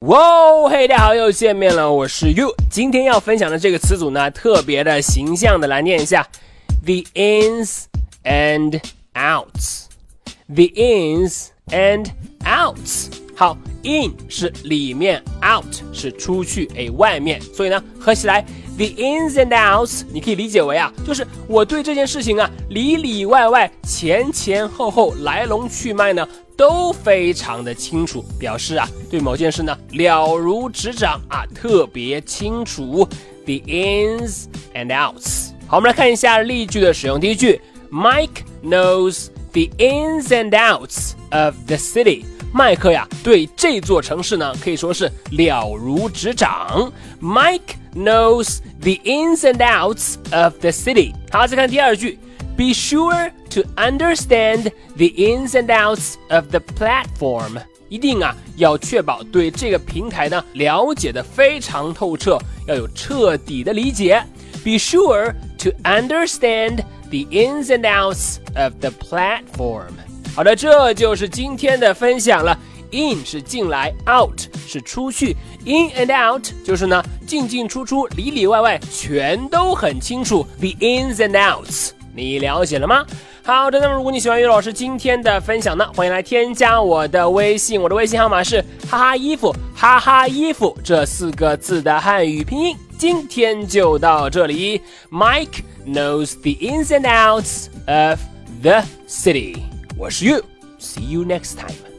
哇，嘿，大家好，又见面了，我是 You。今天要分享的这个词组呢，特别的形象的来念一下：the ins and outs。the ins and outs。好，in 是里面，out 是出去，哎，外面。所以呢，合起来，the ins and outs，你可以理解为啊，就是我对这件事情啊，里里外外、前前后后、来龙去脉呢。都非常的清楚，表示啊对某件事呢了如指掌啊，特别清楚。The ins and outs。好，我们来看一下例句的使用。第一句，Mike knows the ins and outs of the city。麦克呀对这座城市呢可以说是了如指掌。Mike knows the ins and outs of the city。好，再看第二句。Be sure to understand the ins and outs of the platform。一定啊，要确保对这个平台呢了解的非常透彻，要有彻底的理解。Be sure to understand the ins and outs of the platform。 好的，这就是今天的分享了。In 是进来，out 是出去，in and out 就是呢进进出出，里里外外全都很清楚。The ins and outs。你了解了吗？好的，那么如果你喜欢于老师今天的分享呢，欢迎来添加我的微信，我的微信号码是哈哈衣服哈哈衣服这四个字的汉语拼音。今天就到这里，Mike knows the ins and outs of the city。我是 You，see you next time。